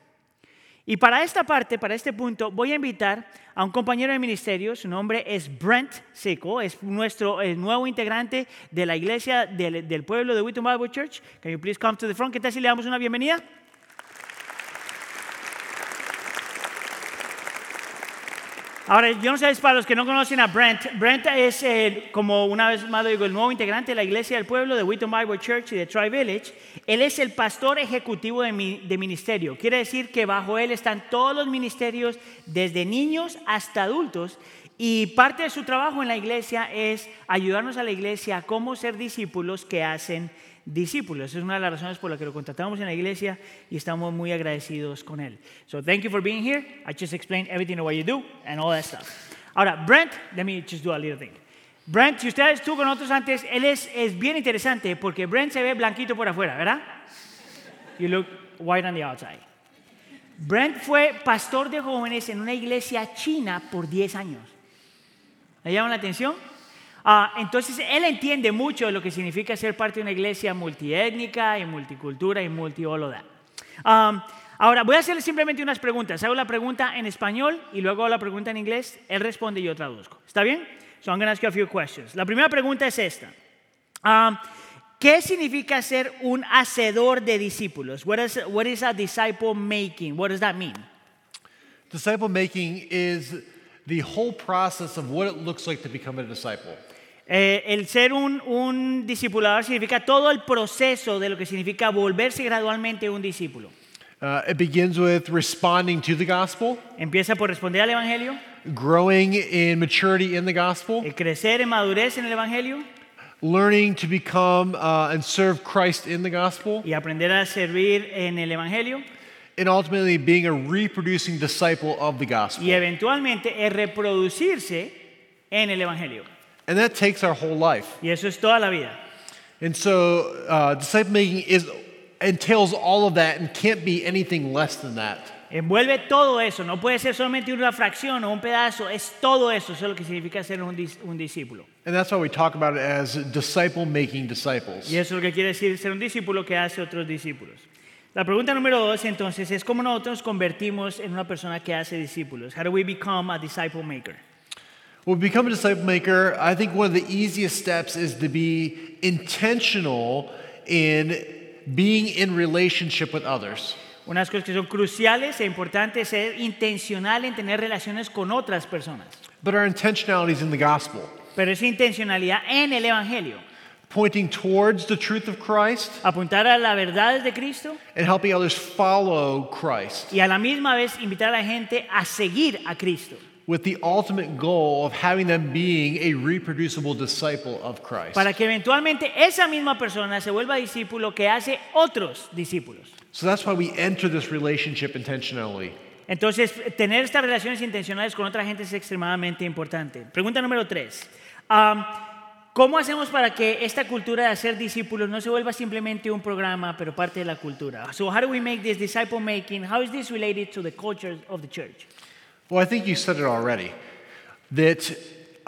Y para esta parte, para este punto, voy a invitar a un compañero de ministerio, su nombre es Brent Seco, es nuestro nuevo integrante de la iglesia del, pueblo de Wheaton Bible Church. Can you please come to the front? ¿Qué tal si le damos una bienvenida? Ahora, yo no sé, para los que no conocen a Brent, Brent es, como una vez más lo digo, el nuevo integrante de la iglesia del pueblo de Wheaton Bible Church y de Tri Village. Él es el pastor ejecutivo de, de ministerio. Quiere decir que bajo él están todos los ministerios, desde niños hasta adultos. Y parte de su trabajo en la iglesia es ayudarnos a la iglesia a cómo ser discípulos que hacen discípulos. Es una de las razones por las que lo contratamos en la iglesia y estamos muy agradecidos con él. So thank you for being here. I just explained everything what you do and all that stuff. Ahora, Brent, let me just do a little thing. Brent, si usted estuvo con nosotros antes, él es, es bien interesante porque Brent se ve blanquito por afuera, ¿verdad? You look white on the outside. Brent fue pastor de jóvenes en una iglesia china por 10 años. ¿Le llama la atención? Ah, entonces, él entiende mucho lo que significa ser parte de una iglesia multiétnica y multicultura y multi um, ahora, voy a hacerle simplemente unas preguntas. Hago la pregunta en español y luego la pregunta en inglés. Él responde y yo traduzco. ¿Está bien? So I'm going to ask you a few questions. La primera pregunta es esta. ¿Qué significa ser un hacedor de discípulos? What is, what is a disciple making? What does that mean? Disciple making is the whole process of what it looks like to become a disciple. Eh, el ser un, un discipulador significa todo el proceso de lo que significa volverse gradualmente un discípulo. Uh, it begins with responding to the gospel, Empieza por responder al Evangelio, growing in maturity in the gospel, el crecer en madurez en el Evangelio learning to become uh, and serve Christ in the gospel, y aprender a servir en el Evangelio and ultimately being a reproducing disciple of the gospel. y eventualmente es reproducirse en el Evangelio. And that takes our whole life. Y eso es toda la vida. And so, uh, disciple making is entails all of that and can't be anything less than that. Envuelve todo eso, no puede ser solamente una fracción o un pedazo, es todo eso, eso es lo que significa ser un, dis- un discípulo. And that's why we talk about it as disciple making disciples. Y eso es lo que quiere decir ser un discípulo que hace otros discípulos. La pregunta número dos entonces es cómo nosotros convertimos en una persona que hace discípulos. How do we become a disciple maker? Well, become a disciple maker, I think one of the easiest steps is to be intentional in being in relationship with others. Unas cosas que son cruciales e importantes es ser intencional en tener relaciones con otras personas. But our intentionality is in the gospel, Pero esa intencionalidad en el Evangelio, pointing towards the truth of Christ apuntar a la verdad de Cristo and helping others follow Christ y a la misma vez invitar a la gente a seguir a Cristo. With the ultimate goal of having them being a reproducible disciple of Christ. Para que eventualmente esa misma persona se vuelva discípulo que hace otros discípulos. So that's why we enter this relationship intentionally. Entonces, tener estas relaciones intencionales con otra gente es extremadamente importante. Pregunta número tres. Am, ¿Cómo hacemos para que esta cultura de hacer discípulos no se vuelva simplemente un programa, pero parte de la cultura? So, how do we make this disciple making? How is this related to the culture of the church? Well, I think you said it already that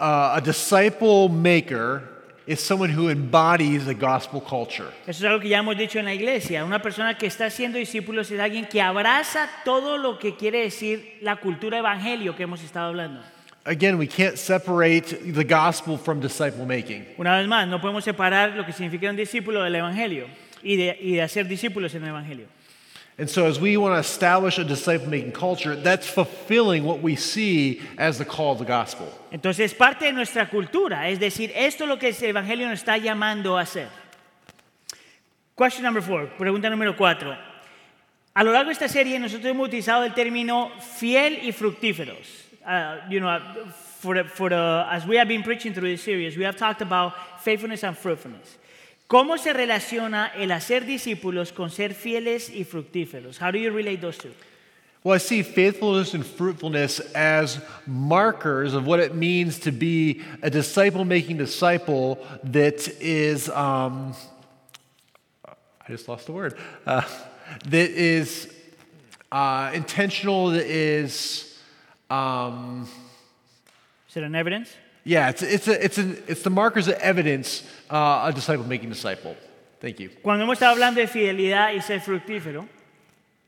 uh, a disciple maker is someone who embodies the gospel culture. Eso es algo que ya hemos dicho en la iglesia. Una persona que está haciendo discípulos es alguien que abraza todo lo que quiere decir la cultura evangelio que hemos estado hablando. Again, we can't separate the gospel from disciple making. Una vez más, no podemos separar lo que significa un discípulo del evangelio y de, y de hacer discípulos en el evangelio. And so, as we want to establish a disciple making culture, that's fulfilling what we see as the call of the gospel. Entonces, parte de nuestra cultura, es decir, esto es lo que el evangelio nos está llamando a hacer. Question number four, pregunta número cuatro. A lo largo de esta serie nosotros hemos utilizado el término fiel y fructíferos. Uh, you know, for for the, as we have been preaching through this series, we have talked about faithfulness and fruitfulness. ¿Cómo se relaciona el hacer discípulos con ser fieles y fructíferos? How do you relate those two? Well, I see faithfulness and fruitfulness as markers of what it means to be a disciple making disciple that is, um, I just lost the word, uh, that is uh, intentional, that is, um, Is it an evidence? Yeah, it's, it's, a, it's, an, it's the markers of evidence uh, a disciple making disciple. Thank you. Cuando hemos estado hablando de fidelidad y ser fructífero,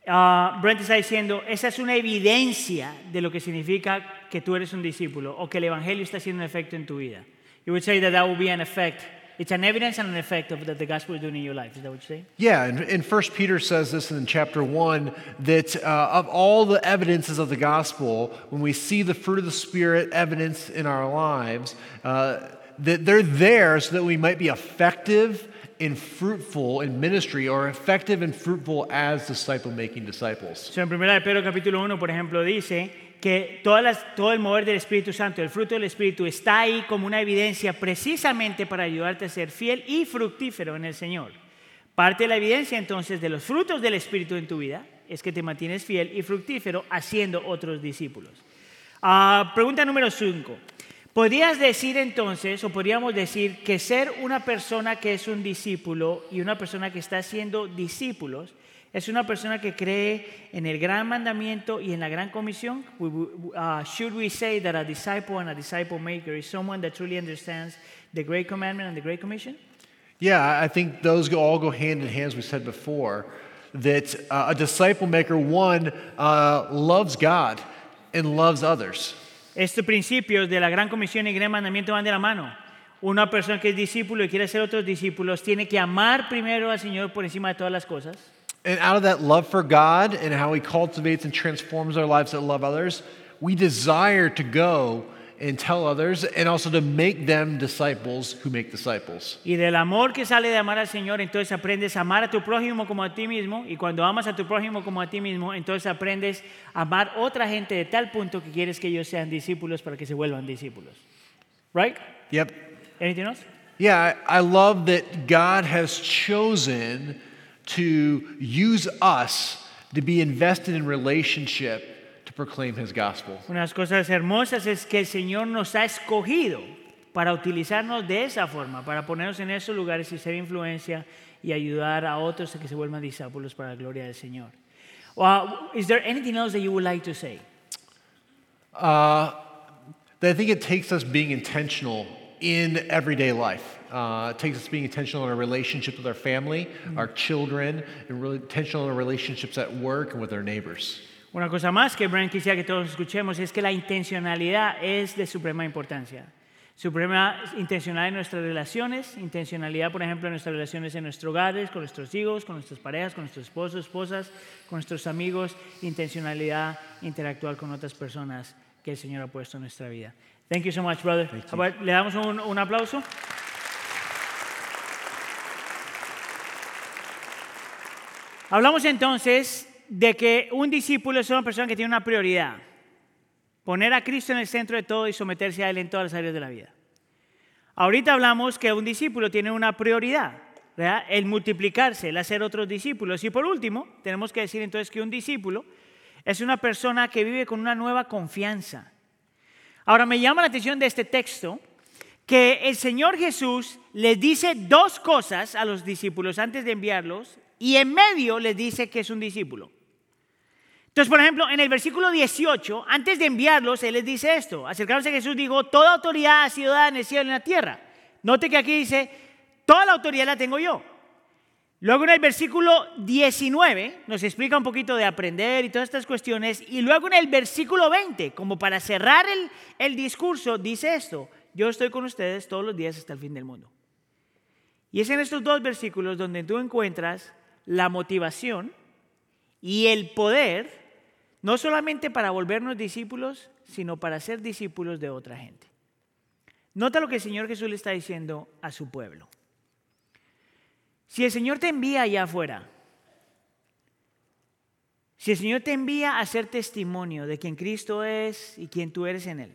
ah, Brent está diciendo, esa es una evidencia de lo que significa que tú eres un discípulo o que el Evangelio está haciendo un efecto en tu vida. You would say that that will be an effect. It's an evidence and an effect of that the gospel is doing in your life. Is that what you say? Yeah, and, and First Peter says this in chapter one that uh, of all the evidences of the gospel, when we see the fruit of the Spirit evidence in our lives, uh, that they're there so that we might be effective and fruitful in ministry, or effective and fruitful as disciple-making disciples. So, en 1 de Pedro capítulo 1, por ejemplo, dice que todo el mover del Espíritu Santo, el fruto del Espíritu, está ahí como una evidencia precisamente para ayudarte a ser fiel y fructífero en el Señor. Parte de la evidencia entonces de los frutos del Espíritu en tu vida es que te mantienes fiel y fructífero haciendo otros discípulos. Ah, pregunta número 5. ¿Podrías decir entonces, o podríamos decir, que ser una persona que es un discípulo y una persona que está haciendo discípulos es una persona que cree en el gran mandamiento y en la gran comisión? Uh, should we say that a disciple and a disciple maker is someone that truly understands the great commandment and the great commission? Yeah, I think those all go hand in hand, as we said before. That uh, a disciple maker, one, uh, loves God and loves others. Estos principios de la gran comisión y gran mandamiento van de la mano. Una persona que es discípulo y quiere ser otros discípulos tiene que amar primero al Señor por encima de todas las cosas. And out of that love for God and how He cultivates and transforms our lives that love others, we desire to go and tell others and also to make them disciples who make disciples. Y del amor que sale de amar al Señor, entonces aprendes a amar a tu prójimo como a ti mismo. Y cuando amas a tu prójimo como a ti mismo, entonces aprendes a amar a otra gente de tal punto que quieres que ellos sean discípulos para que se vuelvan discípulos. Right? Yep. Anything else? Yeah, I love that God has chosen to use us to be invested in relationship to proclaim his gospel. Una de las cosas hermosas es que el Señor nos ha escogido para utilizarnos de esa forma, para ponernos en esos lugares y ser influencia y ayudar a otros a que se vuelvan discípulos para la gloria del Señor. Uh, is there anything else that you would like to say? Uh, I think it takes us being intentional in everyday life. Uh, it takes us being intentional in our relationships with our family, our children, and really intentional in our relationships at work and with our neighbors. Una cosa más que Brian quisiera que todos escuchemos es que la intencionalidad es de suprema importancia. Suprema intencionalidad en nuestras relaciones, intencionalidad, por ejemplo, en nuestras relaciones en nuestros hogares, con nuestros hijos, con nuestras parejas, con nuestros esposos, esposas, con nuestros amigos, intencionalidad, interactuar con otras personas que el Señor ha puesto en nuestra vida. Thank you so much, brother. Le damos un, un aplauso. Hablamos entonces de que un discípulo es una persona que tiene una prioridad. Poner a Cristo en el centro de todo y someterse a Él en todas las áreas de la vida. Ahorita hablamos que un discípulo tiene una prioridad, ¿verdad? el multiplicarse, el hacer otros discípulos. Y por último, tenemos que decir entonces que un discípulo es una persona que vive con una nueva confianza. Ahora me llama la atención de este texto que el Señor Jesús les dice dos cosas a los discípulos antes de enviarlos y en medio les dice que es un discípulo. Entonces, por ejemplo, en el versículo 18, antes de enviarlos, Él les dice esto. Acercándose a Jesús dijo, toda autoridad ha sido dada en el cielo y en la tierra. Note que aquí dice, toda la autoridad la tengo yo. Luego en el versículo 19 nos explica un poquito de aprender y todas estas cuestiones. Y luego en el versículo 20, como para cerrar el, discurso, dice esto, yo estoy con ustedes todos los días hasta el fin del mundo. Y es en estos dos versículos donde tú encuentras la motivación y el poder, no solamente para volvernos discípulos, sino para ser discípulos de otra gente. Nota lo que el Señor Jesús le está diciendo a su pueblo. Si el Señor te envía allá afuera, si el Señor te envía a ser testimonio de quien Cristo es y quien tú eres en Él,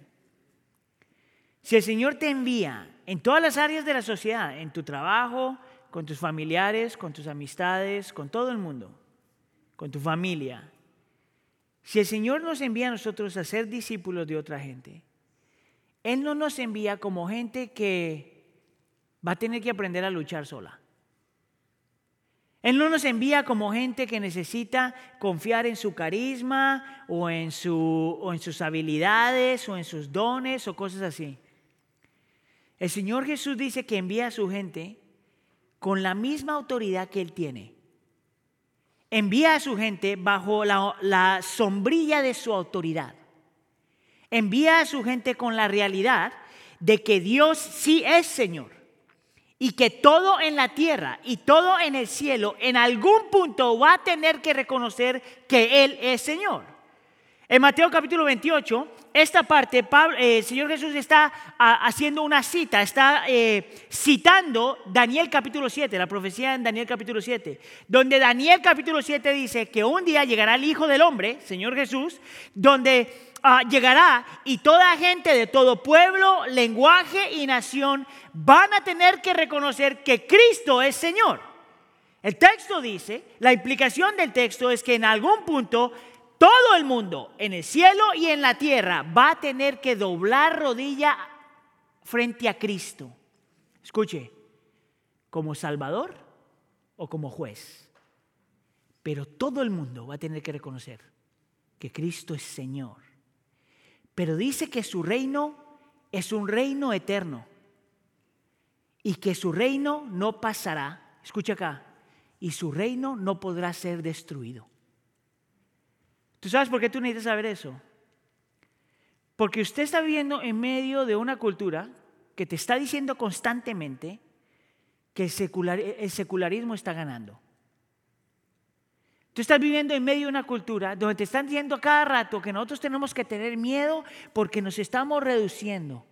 si el Señor te envía en todas las áreas de la sociedad, en tu trabajo, con tus familiares, con tus amistades, con todo el mundo, con tu familia. Si el Señor nos envía a nosotros a ser discípulos de otra gente, Él no nos envía como gente que va a tener que aprender a luchar sola. Él no nos envía como gente que necesita confiar en su carisma o en, su, o en sus habilidades o en sus dones o cosas así. El Señor Jesús dice que envía a su gente con la misma autoridad que Él tiene. Envía a su gente bajo la, sombrilla de su autoridad. Envía a su gente con la realidad de que Dios sí es Señor y que todo en la tierra y todo en el cielo en algún punto va a tener que reconocer que Él es Señor. En Mateo capítulo 28, esta parte, eh, el Señor Jesús está ah, haciendo una cita, está eh, citando Daniel capítulo 7, la profecía en Daniel capítulo 7, donde Daniel capítulo 7 dice que un día llegará el Hijo del Hombre, Señor Jesús, donde ah, llegará y toda gente de todo pueblo, lenguaje y nación van a tener que reconocer que Cristo es Señor. El texto dice, la implicación del texto es que en algún punto todo el mundo, en el cielo y en la tierra, va a tener que doblar rodilla frente a Cristo. Escuche, como Salvador o como juez. Pero todo el mundo va a tener que reconocer que Cristo es Señor. Pero dice que su reino es un reino eterno y que su reino no pasará. Escucha acá. Y su reino no podrá ser destruido. ¿Tú sabes por qué tú necesitas saber eso? Porque usted está viviendo en medio de una cultura que te está diciendo constantemente que el, secularismo está ganando. Tú estás viviendo en medio de una cultura donde te están diciendo cada rato que nosotros tenemos que tener miedo porque nos estamos reduciendo.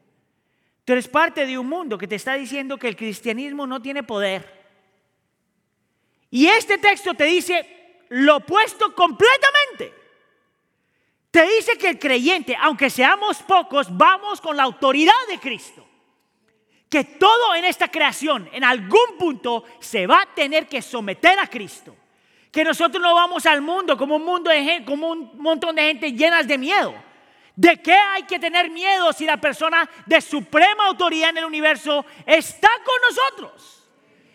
Tú eres parte de un mundo que te está diciendo que el cristianismo no tiene poder. Y este texto te dice lo opuesto completamente. Te dice que el creyente, aunque seamos pocos, vamos con la autoridad de Cristo que todo en esta creación en algún punto se va a tener que someter a Cristo. Que nosotros no vamos al mundo como un mundo de gente, como un montón de gente llenas de miedo. ¿De qué hay que tener miedo si la persona de suprema autoridad en el universo está con nosotros?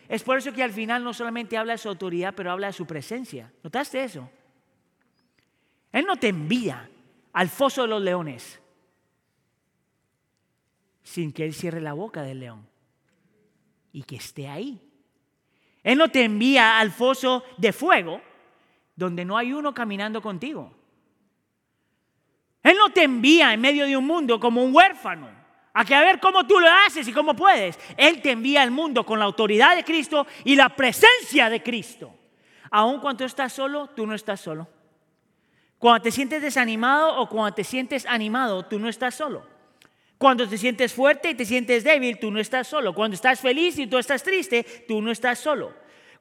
Es por eso que al final no solamente habla de su autoridad, pero habla de su presencia. ¿Notaste eso? Él no te envía al foso de los leones sin que Él cierre la boca del león y que esté ahí. Él no te envía al foso de fuego donde no hay uno caminando contigo. Él no te envía en medio de un mundo como un huérfano a que a ver cómo tú lo haces y cómo puedes. Él te envía al mundo con la autoridad de Cristo y la presencia de Cristo. Aun cuando estás solo, tú no estás solo. Cuando te sientes desanimado o cuando te sientes animado, tú no estás solo. Cuando te sientes fuerte y te sientes débil, tú no estás solo. Cuando estás feliz y tú estás triste, tú no estás solo.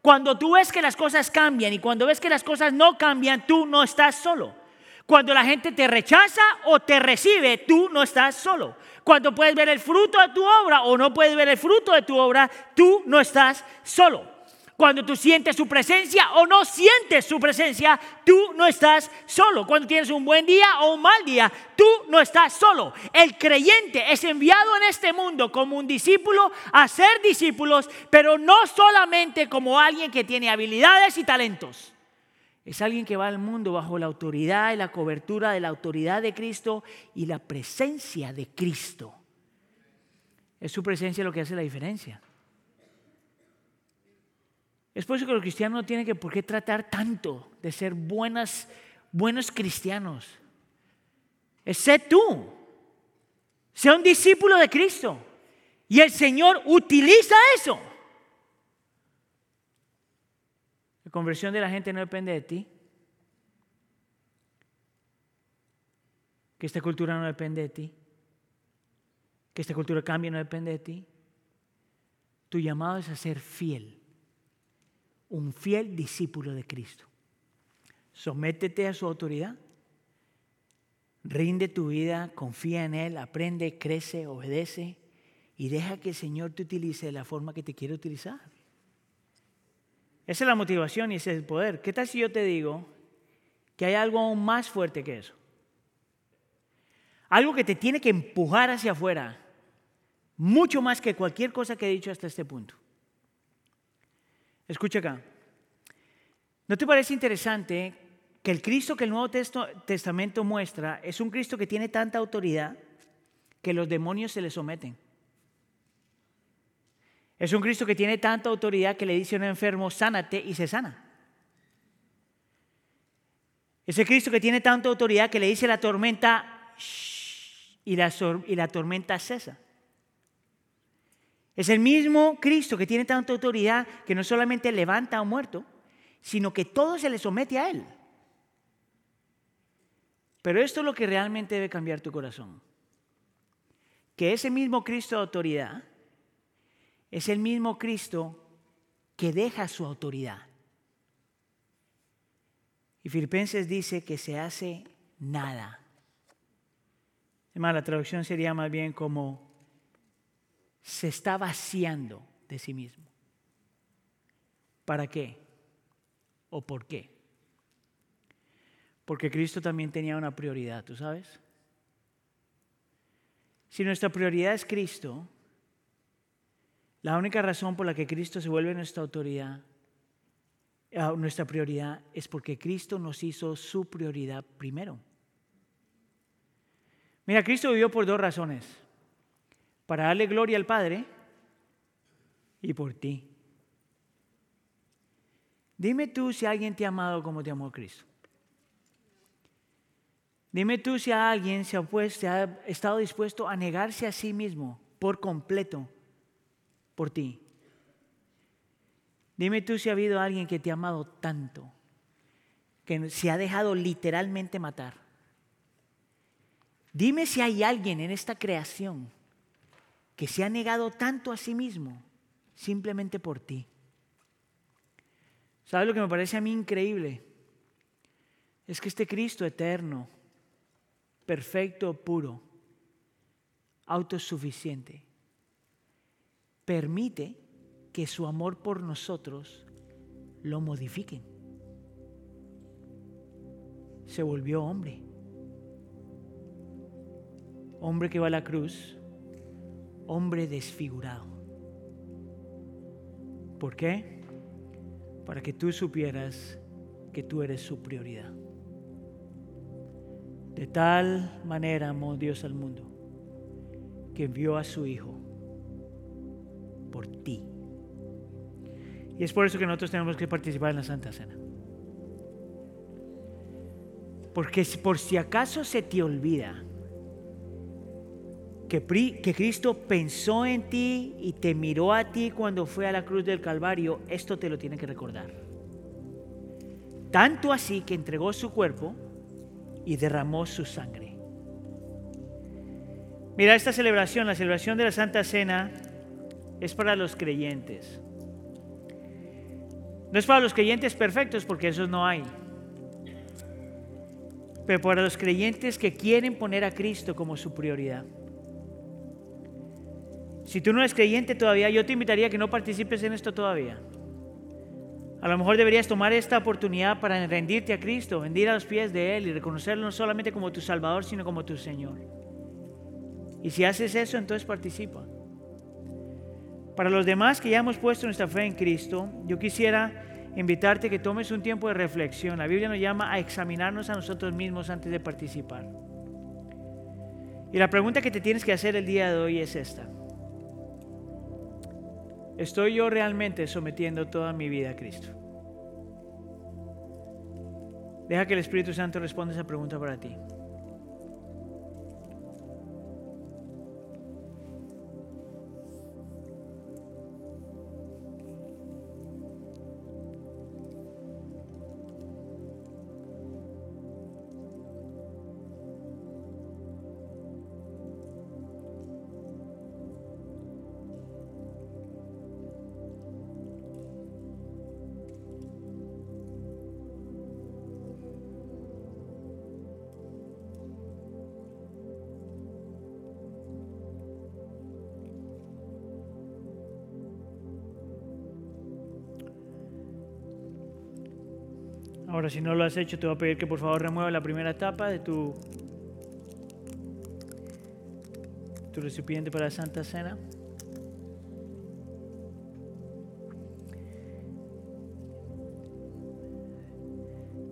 Cuando tú ves que las cosas cambian y cuando ves que las cosas no cambian, tú no estás solo. Cuando la gente te rechaza o te recibe, tú no estás solo. Cuando puedes ver el fruto de tu obra o no puedes ver el fruto de tu obra, tú no estás solo. Cuando tú sientes su presencia o no sientes su presencia, tú no estás solo. Cuando tienes un buen día o un mal día, tú no estás solo. El creyente es enviado en este mundo como un discípulo a ser discípulos, pero no solamente como alguien que tiene habilidades y talentos. Es alguien que va al mundo bajo la autoridad y la cobertura de la autoridad de Cristo y la presencia de Cristo. Es su presencia lo que hace la diferencia. Es por eso que los cristianos no tienen que por qué tratar tanto de ser buenas, buenos cristianos. Sé tú. Sea un discípulo de Cristo. Y el Señor utiliza eso. La conversión de la gente no depende de ti. Que esta cultura no depende de ti. Que esta cultura cambie no depende de ti. Tu llamado es a ser fiel un fiel discípulo de Cristo. Sométete a su autoridad. Rinde tu vida, confía en Él, aprende, crece, obedece y deja que el Señor te utilice de la forma que te quiere utilizar. Esa es la motivación y ese es el poder. ¿Qué tal si yo te digo que hay algo aún más fuerte que eso? Algo que te tiene que empujar hacia afuera, mucho más que cualquier cosa que he dicho hasta este punto. Escucha acá. ¿No te parece interesante que el Cristo que el Nuevo Testamento muestra es un Cristo que tiene tanta autoridad que los demonios se le someten? Es un Cristo que tiene tanta autoridad que le dice a un enfermo, sánate y se sana. Es el Cristo que tiene tanta autoridad que le dice a la tormenta, y la tormenta cesa. Es el mismo Cristo que tiene tanta autoridad que no solamente levanta a un muerto, sino que todo se le somete a Él. Pero esto es lo que realmente debe cambiar tu corazón. Que ese mismo Cristo de autoridad es el mismo Cristo que deja su autoridad. Y Filipenses dice que se hace nada. Además, la traducción sería más bien como se está vaciando de sí mismo. ¿Para qué? ¿O por qué? Porque Cristo también tenía una prioridad, ¿tú sabes? Si nuestra prioridad es Cristo, la única razón por la que Cristo se vuelve nuestra autoridad, eh, nuestra prioridad, es porque Cristo nos hizo su prioridad primero. Mira, Cristo vivió por dos razones. Para darle gloria al Padre y por ti. Dime tú si alguien te ha amado como te amó Cristo. Dime tú si alguien se ha, se ha estado dispuesto a negarse a sí mismo por completo por ti. Dime tú si ha habido alguien que te ha amado tanto, que se ha dejado literalmente matar. Dime si hay alguien en esta creación que se ha negado tanto a sí mismo simplemente por ti. ¿Sabes lo que me parece a mí increíble? Es que este Cristo eterno, perfecto, puro, autosuficiente, permite que su amor por nosotros lo modifiquen. Se volvió hombre. Hombre que va a la cruz, hombre desfigurado. ¿Por qué? Para que tú supieras que tú eres su prioridad. De tal manera amó Dios al mundo que envió a su Hijo por ti. Y es por eso que nosotros tenemos que participar en la Santa Cena. Porque por si acaso se te olvida que, Cristo pensó en ti y te miró a ti cuando fue a la cruz del Calvario, esto te lo tiene que recordar. Tanto así que entregó su cuerpo y derramó su sangre. Mira, esta celebración, la celebración de la Santa Cena, es para los creyentes. No es para los creyentes perfectos porque esos no hay. Pero para los creyentes que quieren poner a Cristo como su prioridad. Si tú no eres creyente todavía, yo te invitaría a que no participes en esto todavía. A lo mejor deberías tomar esta oportunidad para rendirte a Cristo, rendir a los pies de Él y reconocerlo no solamente como tu Salvador, sino como tu Señor. Y si haces eso, entonces participa. Para los demás que ya hemos puesto nuestra fe en Cristo, yo quisiera invitarte que tomes un tiempo de reflexión. La Biblia nos llama a examinarnos a nosotros mismos antes de participar. Y la pregunta que te tienes que hacer el día de hoy es esta. ¿Estoy yo realmente sometiendo toda mi vida a Cristo? Deja que el Espíritu Santo responda esa pregunta para ti. Ahora, si no lo has hecho, te voy a pedir que por favor remueva la primera etapa de tu, tu recipiente para la Santa Cena.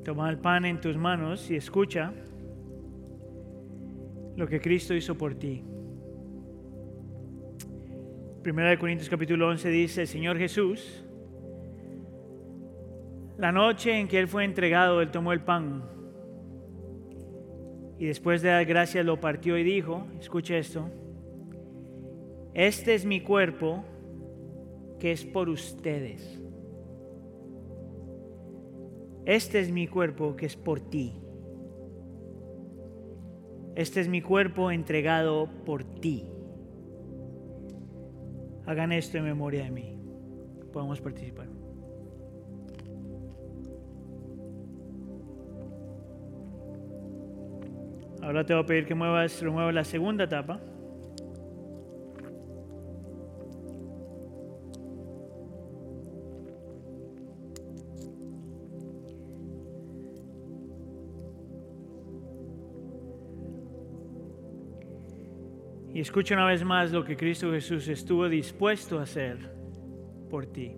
Toma el pan en tus manos y escucha lo que Cristo hizo por ti. Primera de Corintios capítulo 11 dice, Señor Jesús, la noche en que Él fue entregado, Él tomó el pan y después de dar gracias lo partió y dijo, escuche esto, este es mi cuerpo que es por ustedes. Este es mi cuerpo que es por ti. Este es mi cuerpo entregado por ti. Hagan esto en memoria de mí. Podemos participar. Ahora te voy a pedir que muevas, remuevas la segunda tapa. Y escucha una vez más lo que Cristo Jesús estuvo dispuesto a hacer por ti.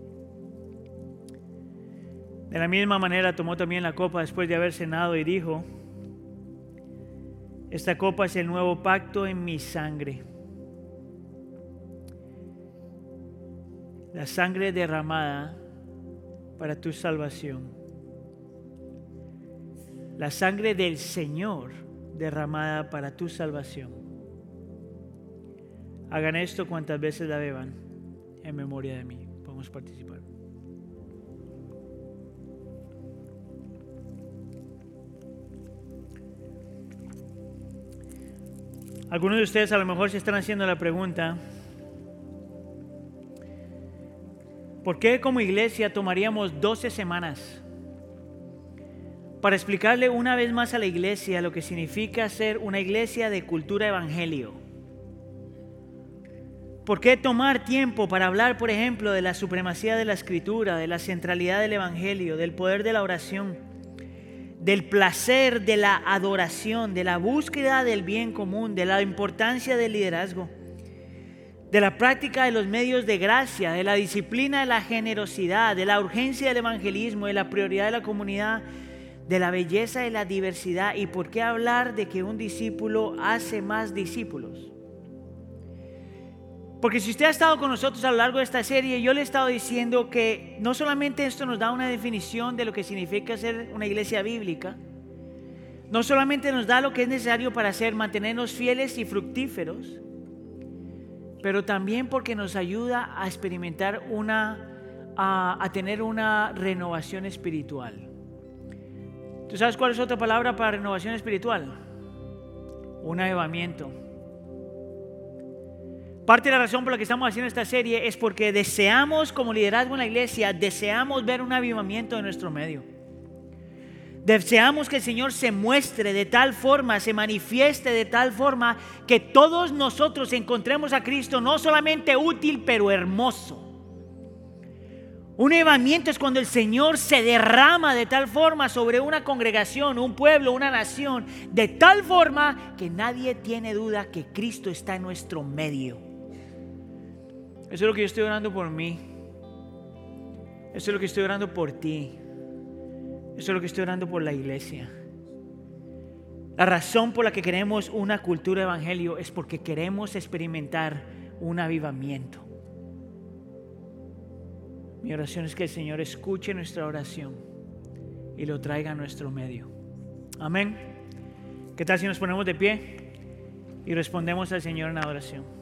De la misma manera tomó también la copa después de haber cenado y dijo, esta copa es el nuevo pacto en mi sangre. La sangre derramada para tu salvación. La sangre del Señor derramada para tu salvación. Hagan esto cuantas veces la beban en memoria de mí. Podemos participar. Algunos de ustedes a lo mejor se están haciendo la pregunta, ¿por qué como iglesia tomaríamos 12 semanas para explicarle una vez más a la iglesia lo que significa ser una iglesia de cultura evangelio? ¿Por qué tomar tiempo para hablar, por ejemplo, de la supremacía de la escritura, de la centralidad del evangelio, del poder de la oración? Del placer de la adoración, de la búsqueda del bien común, de la importancia del liderazgo, de la práctica de los medios de gracia, de la disciplina de la generosidad, de la urgencia del evangelismo, de la prioridad de la comunidad, de la belleza de la diversidad. ¿Y por qué hablar de que un discípulo hace más discípulos? Porque si usted ha estado con nosotros a lo largo de esta serie, yo le he estado diciendo que no solamente esto nos da una definición de lo que significa ser una iglesia bíblica, no solamente nos da lo que es necesario para hacer, mantenernos fieles y fructíferos, pero también porque nos ayuda a experimentar una, a tener una renovación espiritual. ¿Tú sabes cuál es otra palabra para renovación espiritual? Un avivamiento. Parte de la razón por la que estamos haciendo esta serie es porque deseamos, como liderazgo en la iglesia, deseamos ver un avivamiento en nuestro medio. Deseamos que el Señor se muestre de tal forma, se manifieste de tal forma que todos nosotros encontremos a Cristo no solamente útil, pero hermoso. Un avivamiento es cuando el Señor se derrama de tal forma sobre una congregación, un pueblo, una nación, de tal forma que nadie tiene duda que Cristo está en nuestro medio. Eso es lo que yo estoy orando por mí. Eso es lo que estoy orando por ti. Eso es lo que estoy orando por la iglesia. La razón por la que queremos una cultura evangelio es porque queremos experimentar un avivamiento. Mi oración es que el Señor escuche nuestra oración y lo traiga a nuestro medio. Amén. ¿Qué tal si nos ponemos de pie y respondemos al Señor en adoración?